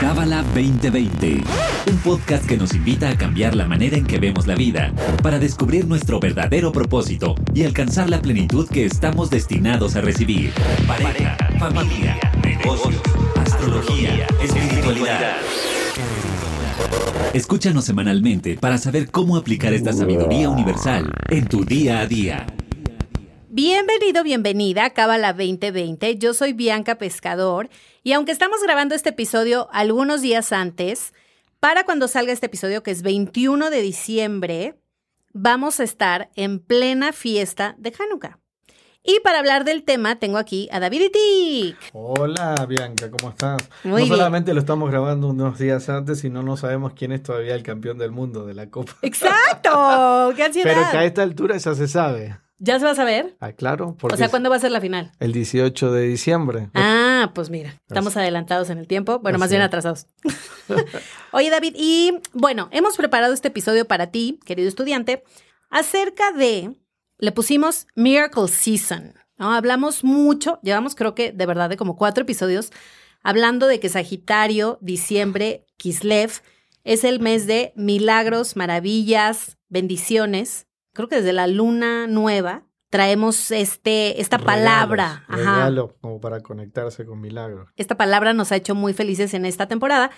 Cábala 2020, un podcast que nos invita a cambiar la manera en que vemos la vida, para descubrir nuestro verdadero propósito y alcanzar la plenitud que estamos destinados a recibir. Pareja, familia, negocios, astrología, espiritualidad. Escúchanos semanalmente para saber cómo aplicar esta sabiduría universal en tu día a día. Bienvenido, bienvenida a Cábala 2020. Yo soy Bianca Pescador y aunque estamos grabando este episodio algunos días antes, para cuando salga este episodio, que es 21 de diciembre, vamos a estar en plena fiesta de Hanukkah. Y para hablar del tema, tengo aquí a David Itik. Hola Bianca, ¿cómo estás? Muy no bien. solamente lo estamos grabando unos días antes, sino no sabemos quién es todavía el campeón del mundo de la Copa. ¡Exacto! ¡Qué ansiedad! Pero que a esta altura ya se sabe. ¿Ya se va a saber? Ah, claro, porque O sea, ¿cuándo va a ser la final? el 18 de diciembre. Ah, pues mira, estamos adelantados en el tiempo, bueno, más bien atrasados. Oye, David, y bueno, hemos preparado este episodio para ti, querido estudiante, acerca de, le pusimos Miracle Season, ¿no? Hablamos mucho, llevamos creo que de verdad de como cuatro episodios, hablando de que Sagitario, diciembre, Kislev, es el mes de milagros, maravillas, bendiciones. Creo que desde la luna nueva traemos este, esta palabra. Ajá. regalo como para conectarse con milagros. Esta palabra nos ha hecho muy felices en esta temporada.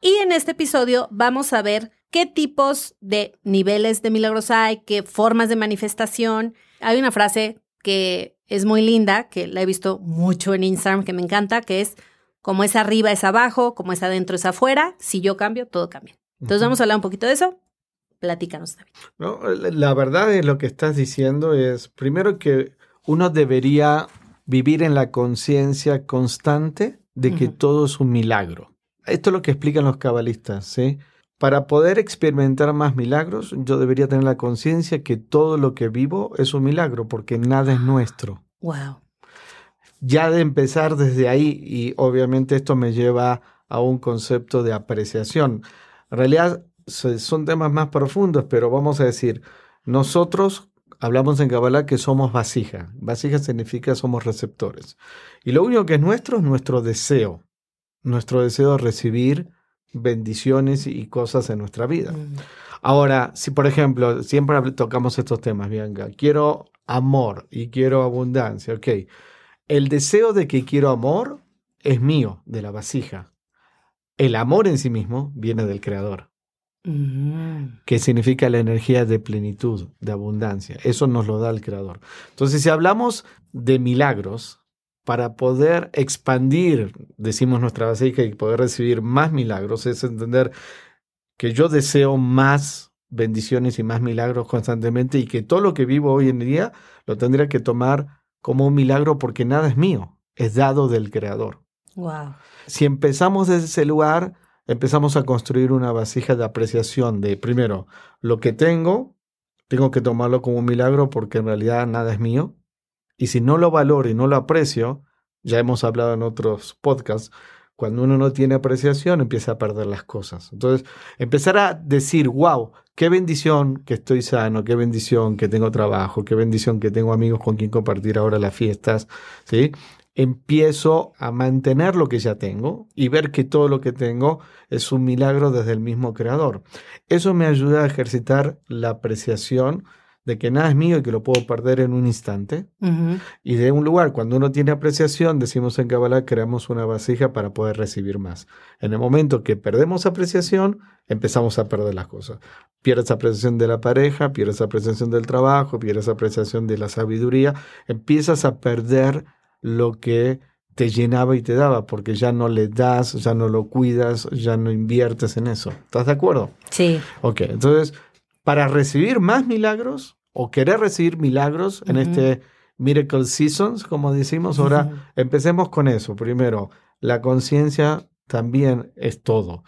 Y en este episodio vamos a ver qué tipos de niveles de milagros hay, qué formas de manifestación. Hay una frase que es muy linda, que la he visto mucho en Instagram, que me encanta, que es como es arriba es abajo, como es adentro es afuera. Si yo cambio, todo cambia. Entonces vamos a hablar un poquito de eso. Platícanos, David. No, la verdad es lo que estás diciendo es, primero que uno debería vivir en la conciencia constante de que todo es un milagro. Esto es lo que explican los cabalistas, ¿sí? Para poder experimentar más milagros, yo debería tener la conciencia que todo lo que vivo es un milagro, porque nada es nuestro. Wow. Ya de empezar desde ahí, y obviamente esto me lleva a un concepto de apreciación. En realidad son temas más profundos, pero vamos a decir, nosotros hablamos en Kabbalah que somos vasija. Vasija significa somos receptores. Y lo único que es nuestro es nuestro deseo. Nuestro deseo de recibir bendiciones y cosas en nuestra vida. Mm. Ahora, si por ejemplo, siempre tocamos estos temas, Bianca, quiero amor y quiero abundancia, ok. El deseo de que quiero amor es mío, de la vasija. El amor en sí mismo viene del Creador. Que significa la energía de plenitud, de abundancia. Eso nos lo da el Creador. Entonces, si hablamos de milagros, para poder expandir, decimos nuestra vasija, y poder recibir más milagros, es entender que yo deseo más bendiciones y más milagros constantemente y que todo lo que vivo hoy en día lo tendría que tomar como un milagro porque nada es mío, es dado del Creador. Wow. Si empezamos desde ese lugar, empezamos a construir una vasija de apreciación de, primero, lo que tengo, tengo que tomarlo como un milagro porque en realidad nada es mío. Y si no lo valoro y no lo aprecio, ya hemos hablado en otros podcasts, cuando uno no tiene apreciación empieza a perder las cosas. Entonces, empezar a decir, wow, qué bendición que estoy sano, qué bendición que tengo trabajo, qué bendición que tengo amigos con quien compartir ahora las fiestas, ¿sí? Empiezo a mantener lo que ya tengo y ver que todo lo que tengo es un milagro desde el mismo creador. Eso me ayuda a ejercitar la apreciación de que nada es mío y que lo puedo perder en un instante. Y de un lugar, cuando uno tiene apreciación, decimos en Kabbalah, creamos una vasija para poder recibir más. En el momento que perdemos apreciación, empezamos a perder las cosas. Pierdes apreciación de la pareja, pierdes apreciación del trabajo, pierdes apreciación de la sabiduría, empiezas a perder lo que te llenaba y te daba, porque ya no le das, ya no lo cuidas, ya no inviertes en eso. ¿Estás de acuerdo? Sí. Ok, entonces, para recibir más milagros o querer recibir milagros en este Miracle Seasons, como decimos, ahora empecemos con eso. Primero, la conciencia también es todo.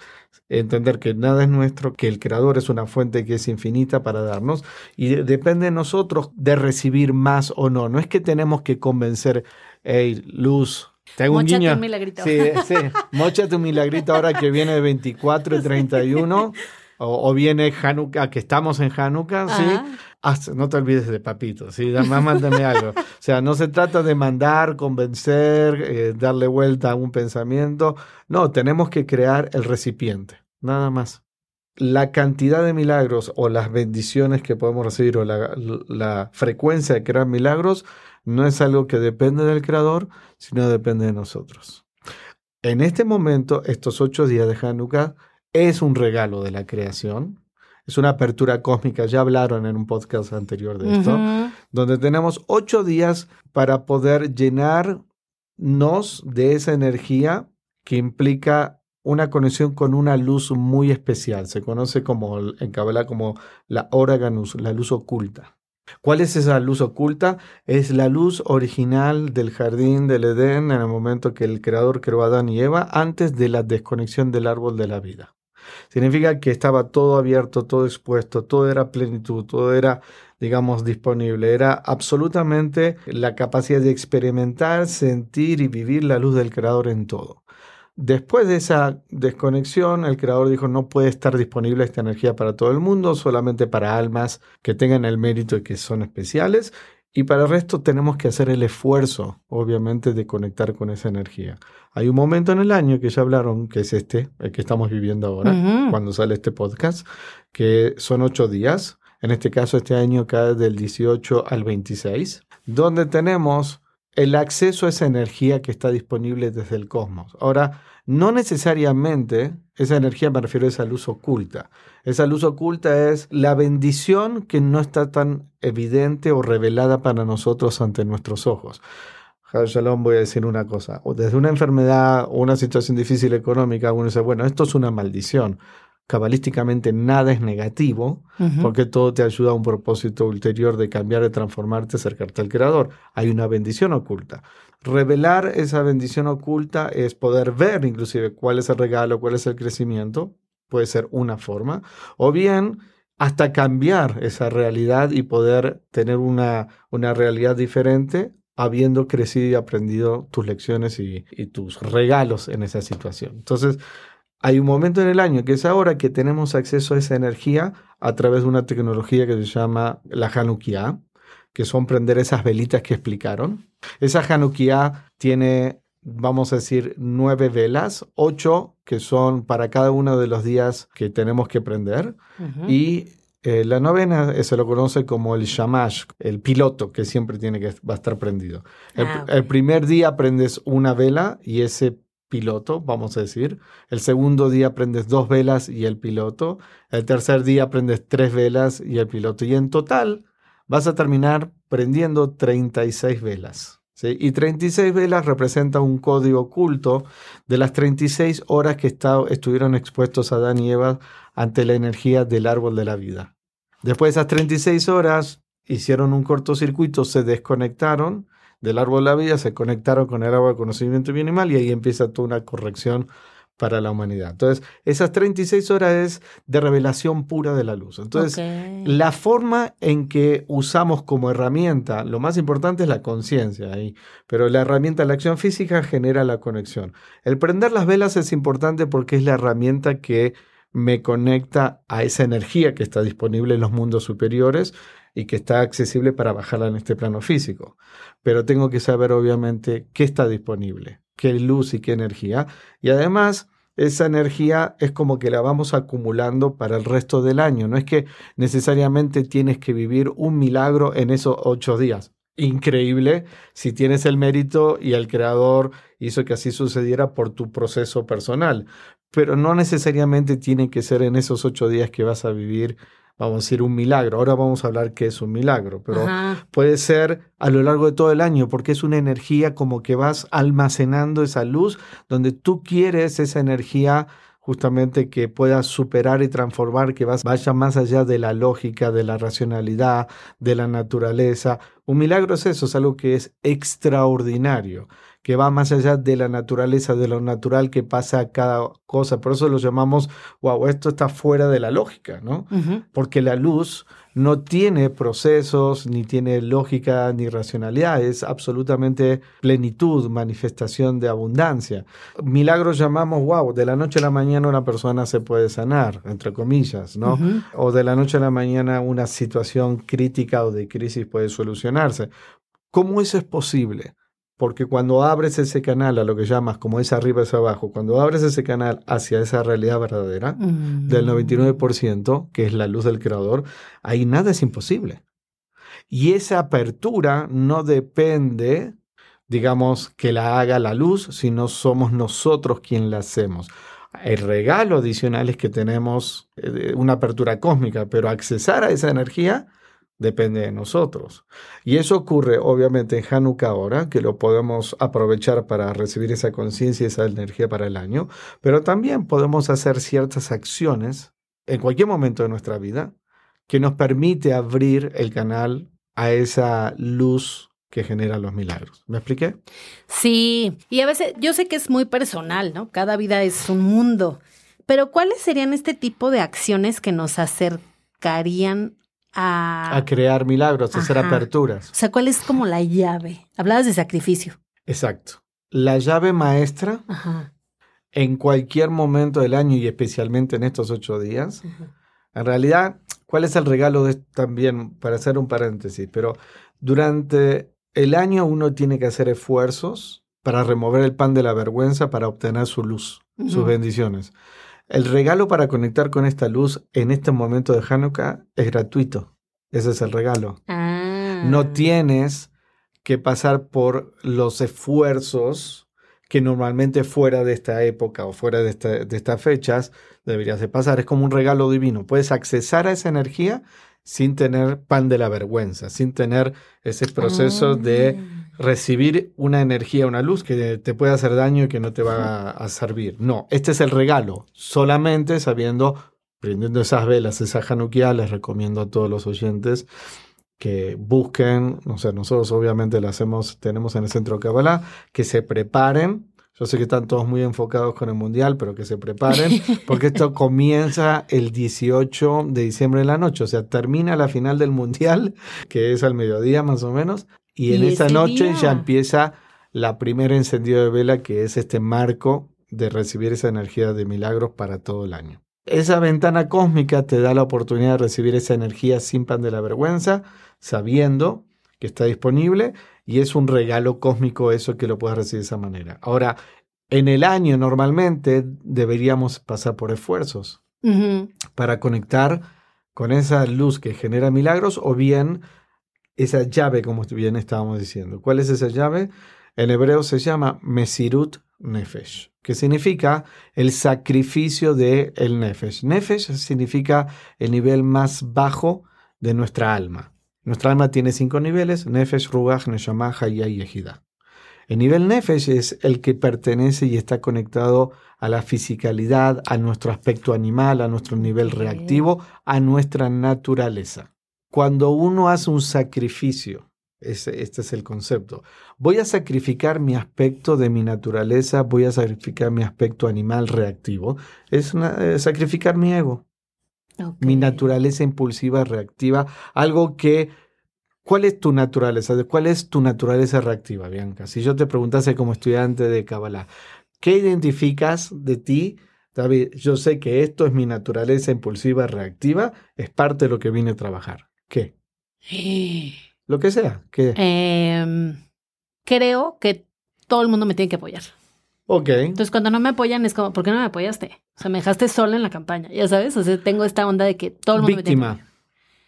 Entender que nada es nuestro, que el Creador es una fuente que es infinita para darnos y de- depende de nosotros de recibir más o no. No es que tenemos que convencer, hey, Luz, te hago un guiño. un milagrito. Sí, sí, mochate un milagrito ahora que viene de 24 y 31. O, viene Hanukkah, que estamos en Hanukkah, ¿sí? no te olvides de papito, ¿sí? Además, mándame algo. O sea, no se trata de mandar, convencer, eh, darle vuelta a un pensamiento. No, tenemos que crear el recipiente, nada más. La cantidad de milagros o las bendiciones que podemos recibir o la, la frecuencia de crear milagros no es algo que depende del creador, sino depende de nosotros. En este momento, estos ocho días de Hanukkah es un regalo de la creación. Es una apertura cósmica, ya hablaron en un podcast anterior de esto, donde tenemos ocho días para poder llenarnos de esa energía que implica una conexión con una luz muy especial. Se conoce como en Kabbalah como la Oraganus, la luz oculta. ¿Cuál es esa luz oculta? Es la luz original del jardín del Edén en el momento que el creador creó a Adán y Eva antes de la desconexión del árbol de la vida. Significa que estaba todo abierto, todo expuesto, todo era plenitud, todo era, digamos, disponible. Era absolutamente la capacidad de experimentar, sentir y vivir la luz del Creador en todo. Después de esa desconexión, el creador dijo no puede estar disponible esta energía para todo el mundo, solamente para almas que tengan el mérito y que son especiales. Y para el resto tenemos que hacer el esfuerzo, obviamente, de conectar con esa energía. Hay un momento en el año que ya hablaron, que es este, el que estamos viviendo ahora, cuando sale este podcast, que son ocho días. En este caso, este año cae del 18 al 26, donde tenemos el acceso a esa energía que está disponible desde el cosmos. Ahora, no necesariamente esa energía me refiero a esa luz oculta. Esa luz oculta es la bendición que no está tan evidente o revelada para nosotros ante nuestros ojos. Shalom, voy a decir una cosa. Desde una enfermedad o una situación difícil económica, uno dice, bueno, esto es una maldición. Cabalísticamente nada es negativo, porque todo te ayuda a un propósito ulterior de cambiar, de transformarte, acercarte al Creador. Hay una bendición oculta. Revelar esa bendición oculta es poder ver inclusive cuál es el regalo, cuál es el crecimiento. Puede ser una forma. O bien hasta cambiar esa realidad y poder tener una, una realidad diferente habiendo crecido y aprendido tus lecciones y, tus regalos en esa situación. Entonces, hay un momento en el año que es ahora que tenemos acceso a esa energía a través de una tecnología que se llama la Hanukkah, que son prender esas velitas que explicaron. Esa Hanukkah tiene, vamos a decir, nueve velas, ocho que son para cada uno de los días que tenemos que prender, y eh, la novena eh, se lo conoce como el shamash, el piloto que siempre tiene que va a estar prendido. El, ah, el, primer día prendes una vela y ese piloto, vamos a decir. El segundo día prendes dos velas y el piloto. El tercer día prendes tres velas y el piloto. Y en total vas a terminar prendiendo 36 velas. ¿sí? Y 36 velas representa un código oculto de las 36 horas que estuvieron expuestos Adán y Eva ante la energía del árbol de la vida. Después de esas 36 horas, hicieron un cortocircuito, se desconectaron del árbol de la vida, se conectaron con el árbol de conocimiento bien y mal y ahí empieza toda una corrección para la humanidad. Entonces, esas 36 horas es de revelación pura de la luz. Entonces, la forma en que usamos como herramienta, lo más importante es la conciencia ahí, pero la herramienta, la acción física genera la conexión. El prender las velas es importante porque es la herramienta que me conecta a esa energía que está disponible en los mundos superiores y que está accesible para bajarla en este plano físico. Pero tengo que saber obviamente qué está disponible, qué luz y qué energía. Y además, esa energía es como que la vamos acumulando para el resto del año. No es que necesariamente tienes que vivir un milagro en esos ocho días. Increíble si tienes el mérito y el creador hizo que así sucediera por tu proceso personal pero no necesariamente tiene que ser en esos ocho días que vas a vivir, vamos a decir, un milagro. Ahora vamos a hablar qué es un milagro, pero puede ser a lo largo de todo el año, porque es una energía como que vas almacenando esa luz, donde tú quieres esa energía justamente que pueda superar y transformar, que vaya más allá de la lógica, de la racionalidad, de la naturaleza. Un milagro es eso, es algo que es extraordinario que va más allá de la naturaleza, de lo natural que pasa a cada cosa. Por eso lo llamamos, wow, esto está fuera de la lógica, ¿no? Porque la luz no tiene procesos, ni tiene lógica, ni racionalidad, es absolutamente plenitud, manifestación de abundancia. Milagros llamamos, wow, de la noche a la mañana una persona se puede sanar, entre comillas, ¿no? O de la noche a la mañana una situación crítica o de crisis puede solucionarse. ¿Cómo eso es posible? Porque cuando abres ese canal a lo que llamas como es arriba es abajo, cuando abres ese canal hacia esa realidad verdadera del 99%, que es la luz del creador, ahí nada es imposible. Y esa apertura no depende, digamos, que la haga la luz, sino somos nosotros quien la hacemos. El regalo adicional es que tenemos eh, una apertura cósmica, pero accesar a esa energía depende de nosotros. Y eso ocurre obviamente en Hanukkah ahora, que lo podemos aprovechar para recibir esa conciencia y esa energía para el año, pero también podemos hacer ciertas acciones en cualquier momento de nuestra vida que nos permite abrir el canal a esa luz que genera los milagros. ¿Me expliqué? Sí, y a veces yo sé que es muy personal, ¿no? Cada vida es un mundo, pero ¿cuáles serían este tipo de acciones que nos acercarían a... crear milagros, a hacer aperturas. O sea, ¿cuál es como la llave? Hablabas de sacrificio. Exacto. La llave maestra en cualquier momento del año y especialmente en estos ocho días. En realidad, ¿cuál es el regalo de también, para hacer un paréntesis? Pero durante el año uno tiene que hacer esfuerzos para remover el pan de la vergüenza para obtener su luz, sus bendiciones. El regalo para conectar con esta luz en este momento de Hanukkah es gratuito. Ese es el regalo. Ah. No tienes que pasar por los esfuerzos que normalmente fuera de esta época o fuera de, de estas fechas deberías de pasar. Es como un regalo divino. Puedes accesar a esa energía sin tener pan de la vergüenza, sin tener ese proceso de Ah recibir una energía, una luz que te puede hacer daño y que no te va a, servir. No, este es el regalo. Solamente sabiendo, prendiendo esas velas, esa Hanukkah, les recomiendo a todos los oyentes que busquen, o sea, nosotros obviamente lo hacemos, tenemos en el centro Kabbalah, que se preparen. Yo sé que están todos muy enfocados con el mundial, pero que se preparen, porque esto comienza el 18 de diciembre en la noche, o sea, termina la final del mundial, que es al mediodía más o menos, y en esa noche ya empieza la primera encendido de vela, que es este marco de recibir esa energía de milagros para todo el año. Esa ventana cósmica te da la oportunidad de recibir esa energía sin pan de la vergüenza, sabiendo que está disponible, y es un regalo cósmico eso que lo puedes recibir de esa manera. Ahora, en el año normalmente deberíamos pasar por esfuerzos para conectar con esa luz que genera milagros o bien esa llave, como bien estábamos diciendo. ¿Cuál es esa llave? En hebreo se llama Mesirut Nefesh, que significa el sacrificio de el Nefesh. Nefesh significa el nivel más bajo de nuestra alma. Nuestra alma tiene cinco niveles, Nefesh, Ruach, Neshama, Hayah y Ejida. El nivel Nefesh es el que pertenece y está conectado a la fisicalidad, a nuestro aspecto animal, a nuestro nivel reactivo, a nuestra naturaleza. Cuando uno hace un sacrificio, este, este es el concepto, voy a sacrificar mi aspecto de mi naturaleza, voy a sacrificar mi aspecto animal reactivo, es una, sacrificar mi ego, okay. mi naturaleza impulsiva reactiva, algo que ¿Cuál es tu naturaleza? ¿Cuál es tu naturaleza reactiva, Bianca? Si yo te preguntase como estudiante de Kabbalah, ¿qué identificas de ti, David? Yo sé que esto es mi naturaleza impulsiva reactiva, es parte de lo que vine a trabajar. ¿Qué? Lo que sea. ¿Qué? Eh, creo que todo el mundo me tiene que apoyar. Ok. Entonces, cuando no me apoyan, es como, ¿por qué no me apoyaste? O sea, me dejaste sola en la campaña, ya sabes. O sea, tengo esta onda de que todo el mundo Víctima. me tiene que.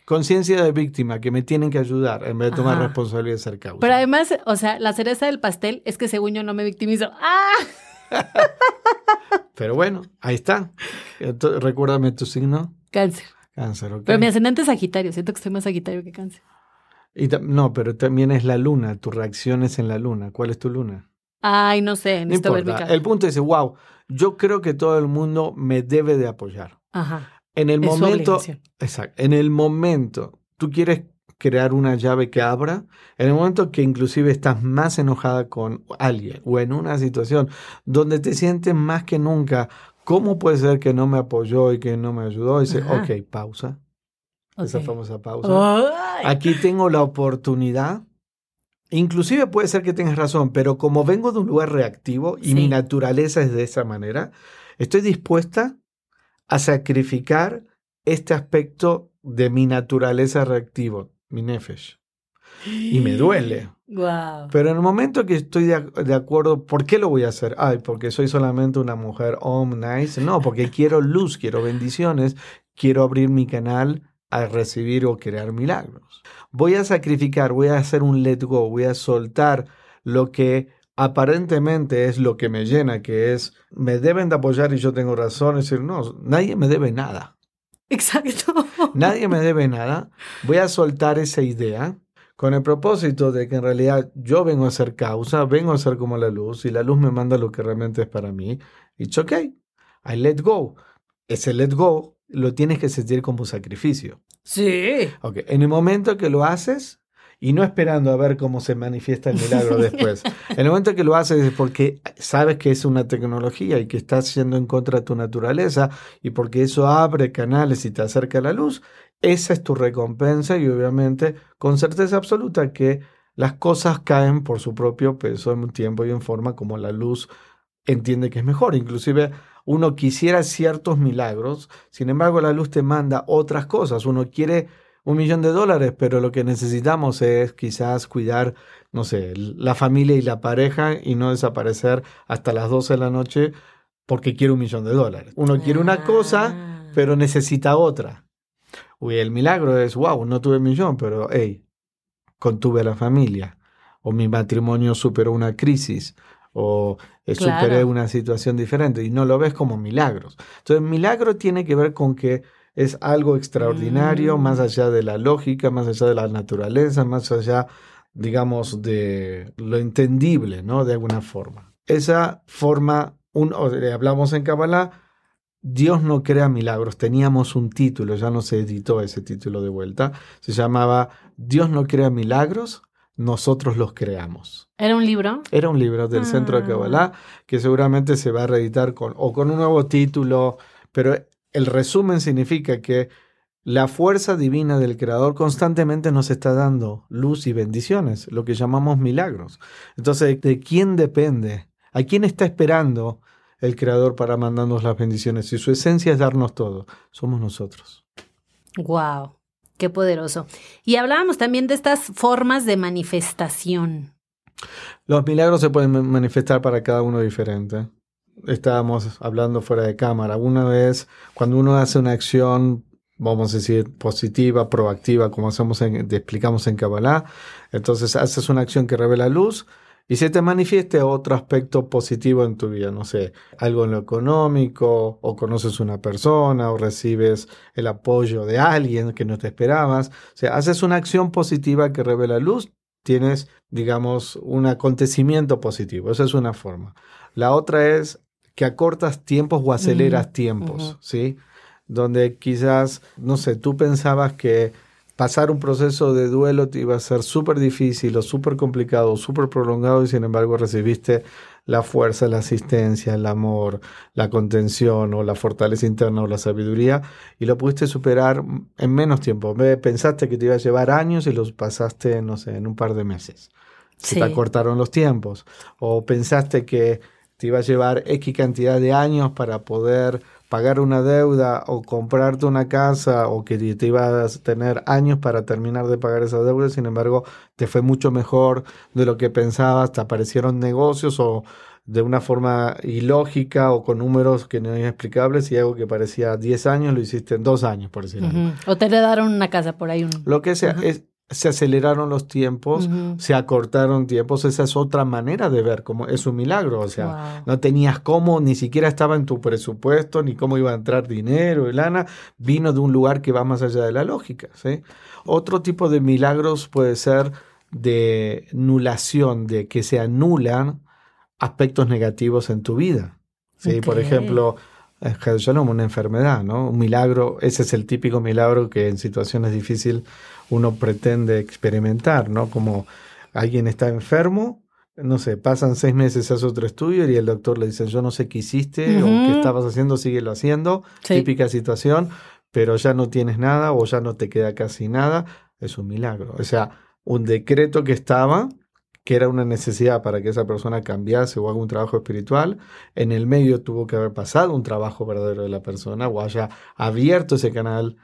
Conciencia de víctima, que me tienen que ayudar en vez de tomar Ajá. responsabilidad de ser causa. Pero además, o sea, la cereza del pastel es que según yo no me victimizo. ¡Ah! Pero bueno, ahí está. Entonces, recuérdame tu signo. Cáncer. Cáncer, ok. Pero mi ascendente es Sagitario. Siento que estoy más Sagitario que Cáncer. Y no, pero también es la luna, tus reacciones en la luna. ¿Cuál es tu luna? Ay, no sé. No Necesito ver mi importa. El punto es, wow, yo creo que todo el mundo me debe de apoyar. Ajá. En el Es momento, exacto, en el momento, tú quieres crear una llave que abra, en el momento que inclusive estás más enojada con alguien o en una situación donde te sientes más que nunca, ¿cómo puede ser que no me apoyó y que no me ayudó? Y dice, Ajá. ok, pausa. esa famosa pausa. Aquí tengo la oportunidad. Inclusive puede ser que tengas razón, pero como vengo de un lugar reactivo y Sí. mi naturaleza es de esa manera, estoy dispuesta a sacrificar este aspecto de mi naturaleza reactivo, mi nefesh. Y me duele. Guau. Pero en el momento que estoy de, de acuerdo, ¿por qué lo voy a hacer? Ay, porque soy solamente una mujer om nice. No, porque quiero luz, quiero bendiciones, quiero abrir mi canal a recibir o crear milagros. Voy a sacrificar, voy a hacer un let go, voy a soltar lo que aparentemente es lo que me llena, que es, me deben de apoyar y yo tengo razón. Es decir, no, nadie me debe nada. Exacto. Nadie me debe nada. Voy a soltar esa idea con el propósito de que en realidad yo vengo a ser causa, vengo a ser como la luz y la luz me manda lo que realmente es para mí. It's okay. I let go. Ese let go lo tienes que sentir como sacrificio. Sí. Ok, En el momento que lo haces y no esperando a ver cómo se manifiesta el milagro después. En el momento que lo haces es porque sabes que es una tecnología y que estás yendo en contra de tu naturaleza y porque eso abre canales y te acerca a la luz, esa es tu recompensa y obviamente con certeza absoluta que las cosas caen por su propio peso en un tiempo y en forma como la luz entiende que es mejor. Inclusive uno quisiera ciertos milagros, sin embargo la luz te manda otras cosas. Uno quiere un millón de dólares, pero lo que necesitamos es quizás cuidar, no sé, la familia y la pareja y no desaparecer hasta las 12 de la noche porque quiere un millón de dólares. Uno quiere una cosa, Ah. pero necesita otra. Uy, el milagro es, wow, no tuve millón, pero hey, contuve a la familia. O mi matrimonio superó una crisis. O eh, Claro. superé una situación diferente. Y no lo ves como milagros. Entonces, milagro tiene que ver con que es algo extraordinario, Mm. más allá de la lógica, más allá de la naturaleza, más allá, digamos, de lo entendible, ¿no? De alguna forma. Esa forma, un, o, hablamos en Kabbalah, Dios no crea milagros. Teníamos un título, ya no se editó ese título de vuelta. Se llamaba Dios no crea milagros, nosotros los creamos. ¿Era un libro? Era un libro del Centro de Ah. Kabbalah que seguramente se va a reeditar con, o con un nuevo título, pero el resumen significa que la fuerza divina del Creador constantemente nos está dando luz y bendiciones, lo que llamamos milagros. Entonces, ¿de quién depende? ¿A quién está esperando el Creador para mandarnos las bendiciones? Si su esencia es darnos todo, somos nosotros. Wow. Qué poderoso. Y hablábamos también de estas formas de manifestación. Los milagros se pueden ma- manifestar para cada uno diferente. Estábamos hablando fuera de cámara. Una vez, cuando uno hace una acción, vamos a decir, positiva, proactiva, como hacemos en, te explicamos en Kabbalah, entonces haces una acción que revela luz y se te manifieste otro aspecto positivo en tu vida, no sé, algo en lo económico, o conoces una persona, o recibes el apoyo de alguien que no te esperabas. O sea, haces una acción positiva que revela luz, tienes, digamos, un acontecimiento positivo. Esa es una forma. La otra es que acortas tiempos o aceleras tiempos. ¿sí? Donde quizás, no sé, tú pensabas que pasar un proceso de duelo te iba a ser súper difícil o súper complicado o súper prolongado y sin embargo recibiste la fuerza, la asistencia, el amor, la contención o la fortaleza interna o la sabiduría y lo pudiste superar en menos tiempo. Pensaste que te iba a llevar años y los pasaste, no sé, en un par de meses. Se Sí. te acortaron los tiempos. O pensaste que te iba a llevar X cantidad de años para poder pagar una deuda o comprarte una casa o que te ibas a tener años para terminar de pagar esa deuda, sin embargo, te fue mucho mejor de lo que pensabas, te aparecieron negocios o de una forma ilógica o con números que no eran explicables y algo que parecía 10 años lo hiciste en 2 años, por decir algo. Ujú. O te heredaron una casa por ahí. Un... Lo que sea, es, se aceleraron los tiempos, se acortaron tiempos, esa es otra manera de ver, como es un milagro, o sea, Wow. no tenías cómo, ni siquiera estaba en tu presupuesto, ni cómo iba a entrar dinero y lana, vino de un lugar que va más allá de la lógica, ¿sí? Otro tipo de milagros puede ser de nulación, de que se anulan aspectos negativos en tu vida, ¿sí? Por ejemplo, Shalom, una enfermedad, ¿no? Un milagro, ese es el típico milagro que en situaciones difíciles uno pretende experimentar, ¿no? Como alguien está enfermo, no sé, pasan seis meses, hace otro estudio y el doctor le dice, yo no sé qué hiciste o qué estabas haciendo, síguelo haciendo, Sí. típica situación, pero ya no tienes nada o ya no te queda casi nada, es un milagro. O sea, un decreto que estaba, que era una necesidad para que esa persona cambiase o haga un trabajo espiritual, en el medio tuvo que haber pasado un trabajo verdadero de la persona o haya abierto ese canal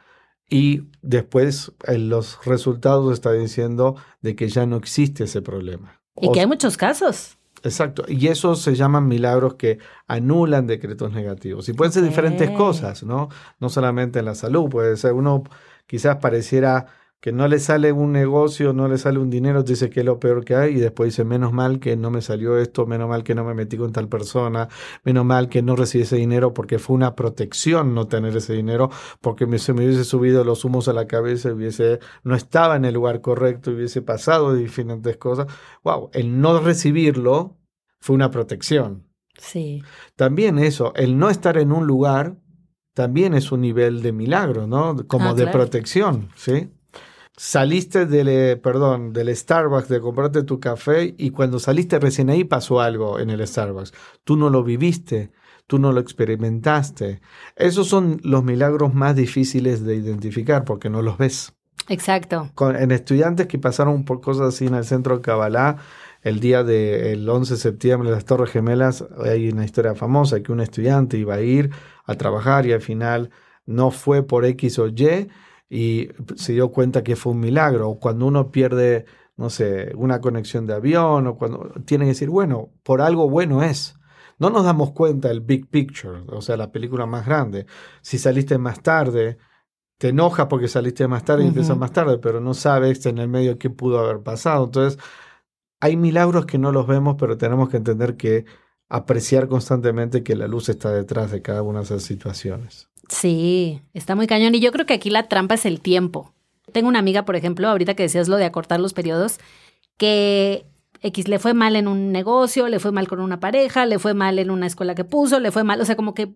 y después en los resultados está diciendo de que ya no existe ese problema. Y que hay muchos casos. Exacto, y eso se llaman milagros que anulan decretos negativos. Y pueden ser diferentes cosas, ¿no? No solamente en la salud, puede ser uno quizás pareciera que no le sale un negocio, no le sale un dinero, dice que es lo peor que hay y después dice, menos mal que no me salió esto, menos mal que no me metí con tal persona, menos mal que no recibí ese dinero porque fue una protección no tener ese dinero, porque me, se me hubiese subido los humos a la cabeza, hubiese, no estaba en el lugar correcto, hubiese pasado de diferentes cosas. Wow, el no recibirlo fue una protección. Sí. También eso, el no estar en un lugar también es un nivel de milagro, ¿no? Como Ah, de protección, ¿sí? Saliste del, eh, perdón, del Starbucks de comprarte tu café y cuando saliste recién ahí pasó algo en el Starbucks. Tú no lo viviste, tú no lo experimentaste. Esos son los milagros más difíciles de identificar porque no los ves. Exacto. Con, en estudiantes que pasaron por cosas así en el centro de Kabbalah, el día del 11 de septiembre de las Torres Gemelas, hay una historia famosa que un estudiante iba a ir a trabajar y al final no fue por X o Y y se dio cuenta que fue un milagro. O cuando uno pierde, no sé, una conexión de avión, o cuando tiene que decir, bueno, por algo bueno es. No nos damos cuenta el big picture, o sea, la película más grande. Si saliste más tarde, te enoja porque saliste más tarde y Ujú. empiezas más tarde, pero no sabes en el medio qué pudo haber pasado. Entonces, hay milagros que no los vemos, pero tenemos que entender que apreciar constantemente que la luz está detrás de cada una de esas situaciones. Sí, está muy cañón. Y yo creo que aquí la trampa es el tiempo. Tengo una amiga, por ejemplo, ahorita que decías lo de acortar los periodos, que X le fue mal en un negocio, le fue mal con una pareja, le fue mal en una escuela que puso, le fue mal, o sea, como que,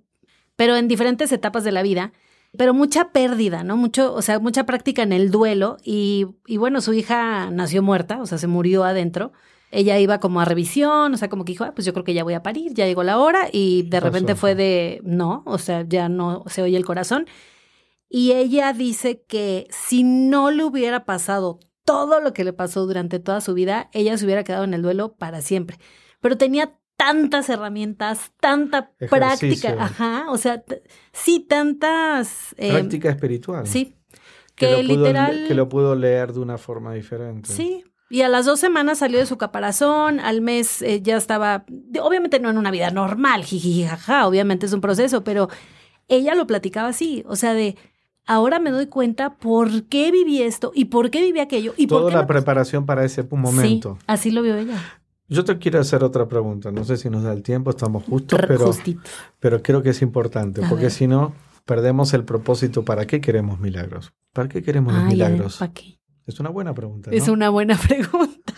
pero en diferentes etapas de la vida, pero mucha pérdida, ¿no? Mucho, o sea, mucha práctica en el duelo y, y bueno, su hija nació muerta, o sea, se murió adentro. Ella iba como a revisión, o sea, como que dijo, ah, pues yo creo que ya voy a parir, ya llegó la hora y de repente fue de, no, o sea, ya no se oye el corazón. Y ella dice que si no le hubiera pasado todo lo que le pasó durante toda su vida, ella se hubiera quedado en el duelo para siempre. Pero tenía tantas herramientas, tanta Ejercicio. práctica, ajá, o sea, sí, tantas... eh, Práctica espiritual. Sí, Que, que, lo pudo, literal... que lo pudo leer de una forma diferente. Sí. Y a las dos semanas salió de su caparazón, al mes eh, ya estaba, obviamente no en una vida normal, jiji, jaja, obviamente es un proceso, pero ella lo platicaba así, o sea, de ahora me doy cuenta por qué viví esto y por qué viví aquello y por Toda qué la me- preparación para ese momento. Sí, así lo vio ella. Yo te quiero hacer otra pregunta. No sé si nos da el tiempo, estamos justos, pero, Justito. pero creo que es importante, A porque si no, perdemos el propósito. ¿Para qué queremos milagros? ¿Para qué queremos los Ay, milagros? ¿pa' qué? Es una buena pregunta. Es una buena pregunta.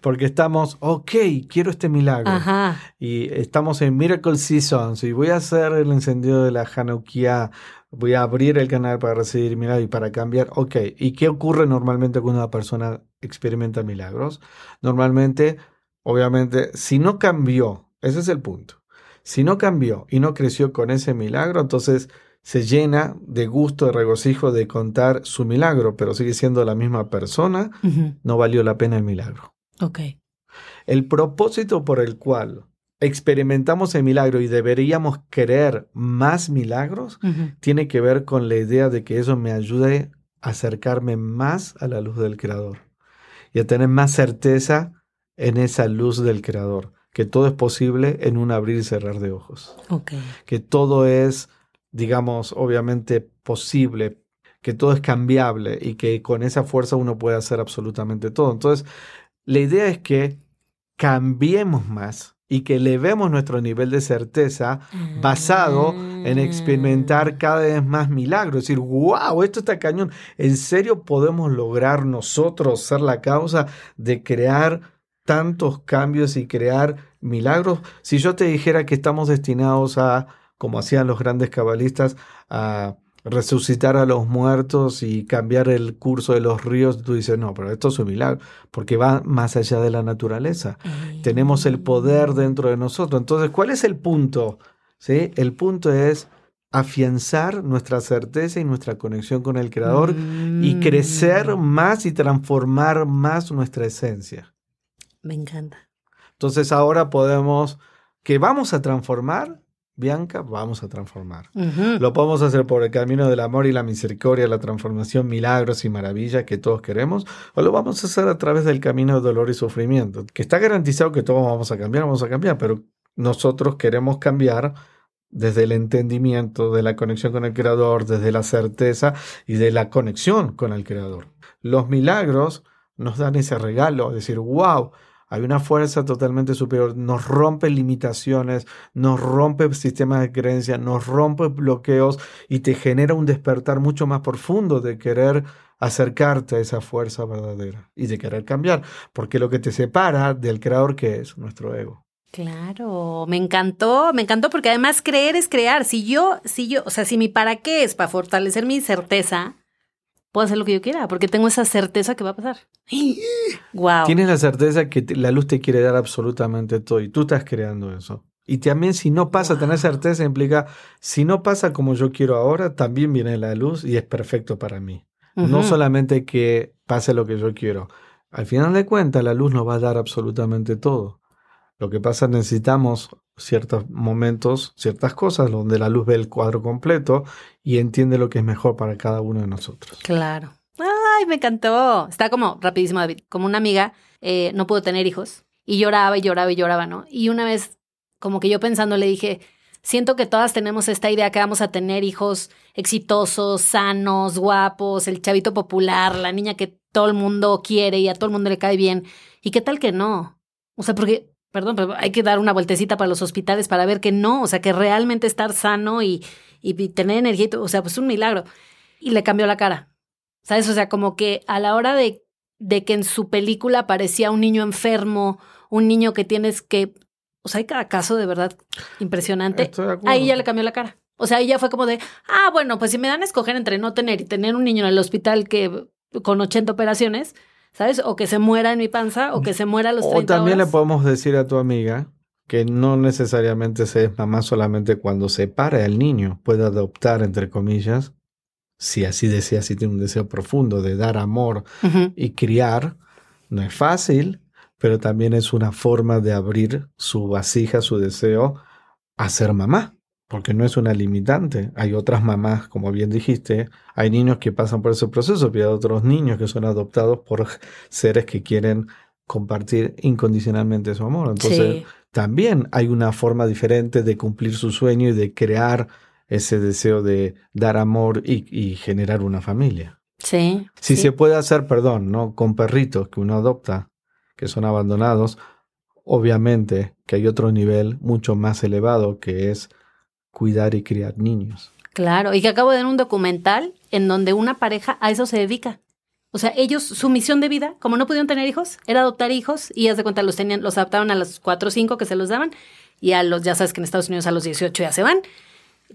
Porque estamos, ok, quiero este milagro. Ajá. Y estamos en Miracle Seasons y voy a hacer el encendido de la Hanukkah. Voy a abrir el canal para recibir milagros y para cambiar. Ok, ¿y qué ocurre normalmente cuando una persona experimenta milagros? Normalmente, obviamente, si no cambió, ese es el punto. Si no cambió y no creció con ese milagro, entonces se llena de gusto, de regocijo de contar su milagro, pero sigue siendo la misma persona, no valió la pena el milagro. Ok. El propósito por el cual experimentamos el milagro y deberíamos querer más milagros tiene que ver con la idea de que eso me ayude a acercarme más a la luz del Creador y a tener más certeza en esa luz del Creador, que todo es posible en un abrir y cerrar de ojos, Ok. que todo es, digamos, obviamente posible, que todo es cambiable y que con esa fuerza uno puede hacer absolutamente todo. Entonces, la idea es que cambiemos más y que elevemos nuestro nivel de certeza basado en experimentar cada vez más milagros. Es decir, wow, esto está cañón. ¿En serio podemos lograr nosotros ser la causa de crear tantos cambios y crear milagros? Si yo te dijera que estamos destinados a, como hacían los grandes cabalistas, a resucitar a los muertos y cambiar el curso de los ríos, tú dices, no, pero esto es un milagro, porque va más allá de la naturaleza. Tenemos el poder dentro de nosotros. Entonces, ¿cuál es el punto? ¿Sí? El punto es afianzar nuestra certeza y nuestra conexión con el Creador y Mm. crecer más y transformar más nuestra esencia. Me encanta. Entonces ahora podemos, que vamos a transformar, Bianca, vamos a transformar. Lo podemos hacer por el camino del amor y la misericordia, la transformación, milagros y maravillas que todos queremos, o lo vamos a hacer a través del camino de dolor y sufrimiento, que está garantizado que todos vamos a cambiar, vamos a cambiar, pero nosotros queremos cambiar desde el entendimiento de la conexión con el Creador, desde la certeza y de la conexión con el Creador. Los milagros nos dan ese regalo, decir, wow, hay una fuerza totalmente superior, nos rompe limitaciones, nos rompe sistemas de creencia, nos rompe bloqueos y te genera un despertar mucho más profundo de querer acercarte a esa fuerza verdadera y de querer cambiar, porque lo que te separa del creador que es nuestro ego. Claro, me encantó, me encantó porque además creer es crear. Si yo, si yo, o sea, si mi para qué es para fortalecer mi certeza, puedo hacer lo que yo quiera porque tengo esa certeza que va a pasar. Wow. Tienes la certeza que te- la luz te quiere dar absolutamente todo y tú estás creando eso. Y también si no pasa, tener certeza implica, si no pasa como yo quiero ahora, también viene la luz y es perfecto para mí. No solamente que pase lo que yo quiero. Al final de cuentas, la luz nos va a dar absolutamente todo. Lo que pasa, necesitamos ciertos momentos, ciertas cosas, donde la luz ve el cuadro completo y entiende lo que es mejor para cada uno de nosotros. Claro. Ay, me encantó. Está como rapidísimo, David. Como una amiga eh, no pudo tener hijos y lloraba y lloraba y lloraba, ¿no? Y una vez, como que yo pensando, le dije, siento que todas tenemos esta idea que vamos a tener hijos exitosos, sanos, guapos, el chavito popular, la niña que todo el mundo quiere y a todo el mundo le cae bien. ¿Y qué tal que no? O sea, porque, perdón, pero hay que dar una vueltecita para los hospitales para ver que no, o sea, que realmente estar sano y, y tener energía, o sea, pues un milagro. Y le cambió la cara. ¿Sabes? O sea, como que a la hora de, de que en su película parecía un niño enfermo, un niño que tienes que. O sea, hay cada caso de verdad impresionante. De. Ahí ya le cambió la cara. O sea, ahí ya fue como de, ah, bueno, pues si me dan a escoger entre no tener y tener un niño en el hospital que con 80 operaciones, ¿sabes? O que se muera en mi panza o que se muera a los 30 O también le podemos decir a tu amiga que no necesariamente se es mamá solamente cuando se para el niño, puede adoptar, entre comillas, si así desea, si tiene un deseo profundo de dar amor y criar. No es fácil, pero también es una forma de abrir su vasija, su deseo a ser mamá, porque no es una limitante. Hay otras mamás, como bien dijiste, hay niños que pasan por ese proceso, pero hay otros niños que son adoptados por seres que quieren compartir incondicionalmente su amor. Entonces, Sí. también hay una forma diferente de cumplir su sueño y de crear ese deseo de dar amor y, y generar una familia. Sí. Si sí. se puede hacer, perdón, ¿no? Con perritos que uno adopta, que son abandonados, obviamente que hay otro nivel mucho más elevado que es cuidar y criar niños. Claro, y que acabo de ver un documental en donde una pareja a eso se dedica. O sea, ellos, su misión de vida, como no pudieron tener hijos, era adoptar hijos y haz de cuenta, los tenían, los adoptaban a los 4 o 5 que se los daban y a los, ya sabes que en Estados Unidos a los 18 ya se van.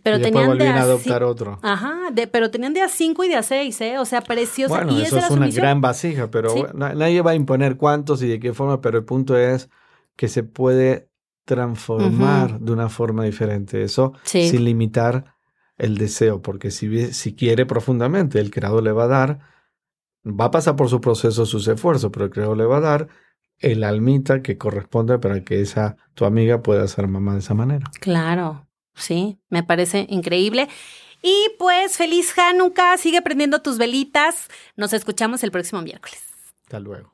Pero y tenían de a a adoptar otro. Ajá, de, pero tenían de a 5 y de a 6, ¿eh? O sea, preciosa. Bueno, y eso esa es una misión. gran vasija, pero Sí. bueno, na- nadie va a imponer cuántos y de qué forma, pero el punto es que se puede transformar de una forma diferente eso Sí. sin limitar el deseo, porque si, si quiere profundamente, el creador le va a dar, va a pasar por su proceso, sus esfuerzos, pero el creador le va a dar el almita que corresponde para que esa tu amiga pueda ser mamá de esa manera. Claro, sí, me parece increíble. Y pues feliz Hanukkah, sigue prendiendo tus velitas. Nos escuchamos el próximo miércoles. Hasta luego.